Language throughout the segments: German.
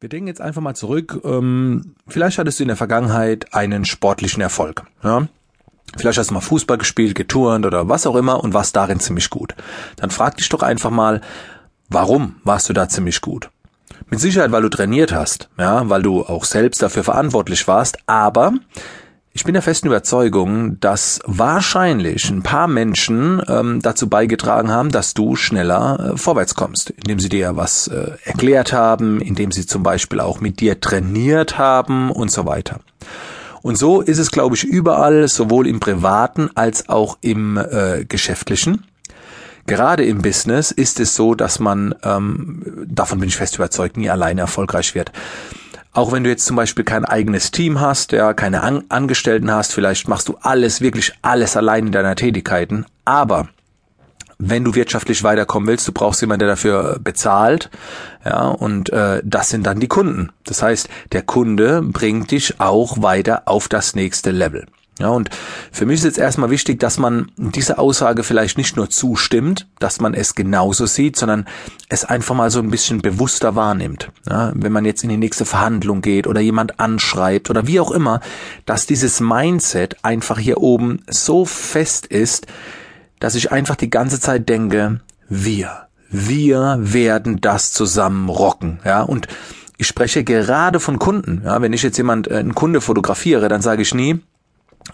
Wir denken jetzt einfach mal zurück. Ähm, vielleicht hattest du in der Vergangenheit einen sportlichen Erfolg. Ja? Vielleicht hast du mal Fußball gespielt, geturnt oder was auch immer und warst darin ziemlich gut. Dann frag dich doch einfach mal, warum warst du da ziemlich gut? Mit Sicherheit, weil du trainiert hast, ja, weil du auch selbst dafür verantwortlich warst, aber ich bin der festen Überzeugung, dass wahrscheinlich ein paar Menschen ähm, dazu beigetragen haben, dass du schneller äh, vorwärts kommst, indem sie dir was äh, erklärt haben, indem sie zum Beispiel auch mit dir trainiert haben und so weiter. Und so ist es, glaube ich, überall, sowohl im privaten als auch im äh, geschäftlichen. Gerade im Business ist es so, dass man, ähm, davon bin ich fest überzeugt, nie alleine erfolgreich wird. Auch wenn du jetzt zum Beispiel kein eigenes Team hast, ja, keine An Angestellten hast, vielleicht machst du alles, wirklich alles allein in deiner Tätigkeiten. Aber wenn du wirtschaftlich weiterkommen willst, du brauchst jemanden, der dafür bezahlt, ja, und äh, das sind dann die Kunden. Das heißt, der Kunde bringt dich auch weiter auf das nächste Level. Ja, und für mich ist jetzt erstmal wichtig, dass man diese Aussage vielleicht nicht nur zustimmt, dass man es genauso sieht, sondern es einfach mal so ein bisschen bewusster wahrnimmt. Ja, wenn man jetzt in die nächste Verhandlung geht oder jemand anschreibt oder wie auch immer, dass dieses Mindset einfach hier oben so fest ist, dass ich einfach die ganze Zeit denke, wir, wir werden das zusammen rocken. Ja, und ich spreche gerade von Kunden. Ja, wenn ich jetzt jemand, äh, einen Kunde fotografiere, dann sage ich nie,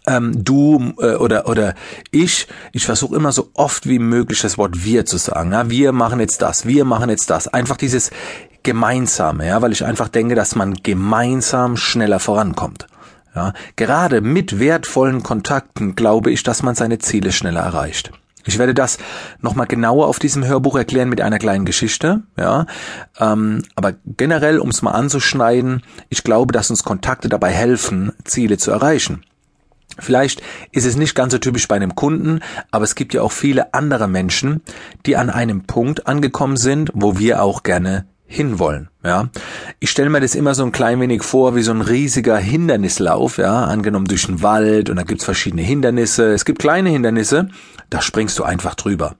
ähm, du äh, oder oder ich, ich versuche immer so oft wie möglich das Wort wir zu sagen. Ja? Wir machen jetzt das, wir machen jetzt das. Einfach dieses Gemeinsame, ja, weil ich einfach denke, dass man gemeinsam schneller vorankommt. Ja, gerade mit wertvollen Kontakten glaube ich, dass man seine Ziele schneller erreicht. Ich werde das nochmal genauer auf diesem Hörbuch erklären mit einer kleinen Geschichte, ja. Ähm, aber generell, um es mal anzuschneiden, ich glaube, dass uns Kontakte dabei helfen, Ziele zu erreichen. Vielleicht ist es nicht ganz so typisch bei einem Kunden, aber es gibt ja auch viele andere Menschen, die an einem Punkt angekommen sind, wo wir auch gerne hinwollen, ja. Ich stelle mir das immer so ein klein wenig vor wie so ein riesiger Hindernislauf, ja, angenommen durch den Wald und da gibt's verschiedene Hindernisse. Es gibt kleine Hindernisse, da springst du einfach drüber.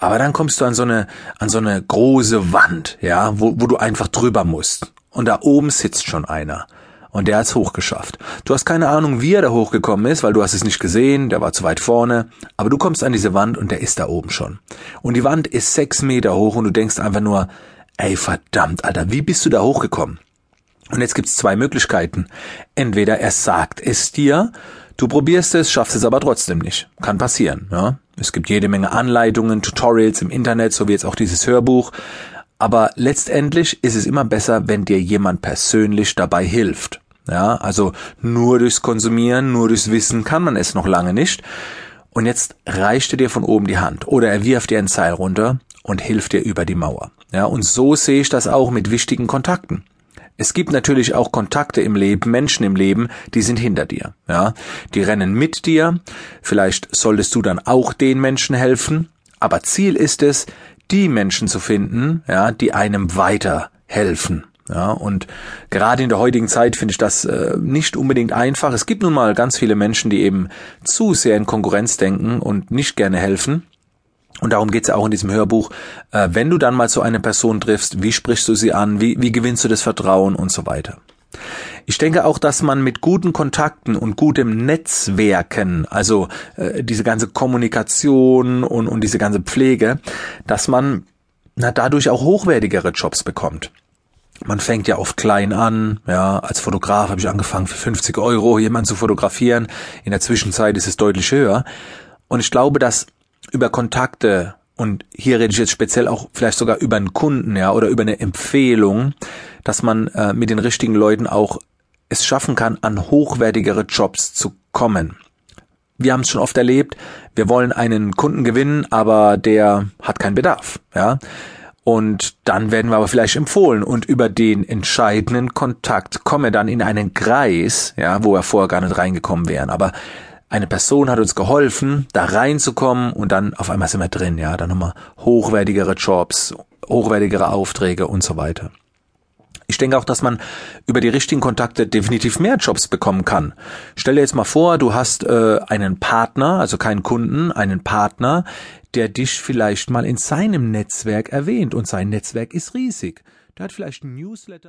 Aber dann kommst du an so eine, an so eine große Wand, ja, wo, wo du einfach drüber musst. Und da oben sitzt schon einer. Und der hat's hochgeschafft. Du hast keine Ahnung, wie er da hochgekommen ist, weil du hast es nicht gesehen, der war zu weit vorne. Aber du kommst an diese Wand und der ist da oben schon. Und die Wand ist sechs Meter hoch und du denkst einfach nur, ey verdammt, Alter, wie bist du da hochgekommen? Und jetzt gibt's zwei Möglichkeiten. Entweder er sagt es dir, du probierst es, schaffst es aber trotzdem nicht. Kann passieren, ja. Es gibt jede Menge Anleitungen, Tutorials im Internet, so wie jetzt auch dieses Hörbuch. Aber letztendlich ist es immer besser, wenn dir jemand persönlich dabei hilft. Ja, also nur durchs Konsumieren, nur durchs Wissen kann man es noch lange nicht. Und jetzt reicht er dir von oben die Hand oder er wirft dir ein Seil runter und hilft dir über die Mauer. Ja, und so sehe ich das auch mit wichtigen Kontakten. Es gibt natürlich auch Kontakte im Leben, Menschen im Leben, die sind hinter dir, ja. Die rennen mit dir. Vielleicht solltest du dann auch den Menschen helfen. Aber Ziel ist es, die Menschen zu finden, ja, die einem weiterhelfen. Ja, und gerade in der heutigen Zeit finde ich das äh, nicht unbedingt einfach. Es gibt nun mal ganz viele Menschen, die eben zu sehr in Konkurrenz denken und nicht gerne helfen. Und darum geht's ja auch in diesem Hörbuch. Äh, wenn du dann mal so eine Person triffst, wie sprichst du sie an, wie, wie gewinnst du das Vertrauen und so weiter. Ich denke auch, dass man mit guten Kontakten und gutem Netzwerken, also äh, diese ganze Kommunikation und, und diese ganze Pflege, dass man na, dadurch auch hochwertigere Jobs bekommt. Man fängt ja oft klein an, ja, als Fotograf habe ich angefangen für 50 Euro jemanden zu fotografieren. In der Zwischenzeit ist es deutlich höher. Und ich glaube, dass über Kontakte und hier rede ich jetzt speziell auch vielleicht sogar über einen Kunden, ja, oder über eine Empfehlung, dass man äh, mit den richtigen Leuten auch es schaffen kann, an hochwertigere Jobs zu kommen. Wir haben es schon oft erlebt, wir wollen einen Kunden gewinnen, aber der hat keinen Bedarf, ja. Und dann werden wir aber vielleicht empfohlen und über den entscheidenden Kontakt kommen wir dann in einen Kreis, ja, wo wir vorher gar nicht reingekommen wären. Aber eine Person hat uns geholfen, da reinzukommen und dann auf einmal sind wir drin, ja, dann haben wir hochwertigere Jobs, hochwertigere Aufträge und so weiter. Ich denke auch, dass man über die richtigen Kontakte definitiv mehr Jobs bekommen kann. Stell dir jetzt mal vor, du hast äh, einen Partner, also keinen Kunden, einen Partner, der dich vielleicht mal in seinem Netzwerk erwähnt und sein Netzwerk ist riesig. Der hat vielleicht ein Newsletter.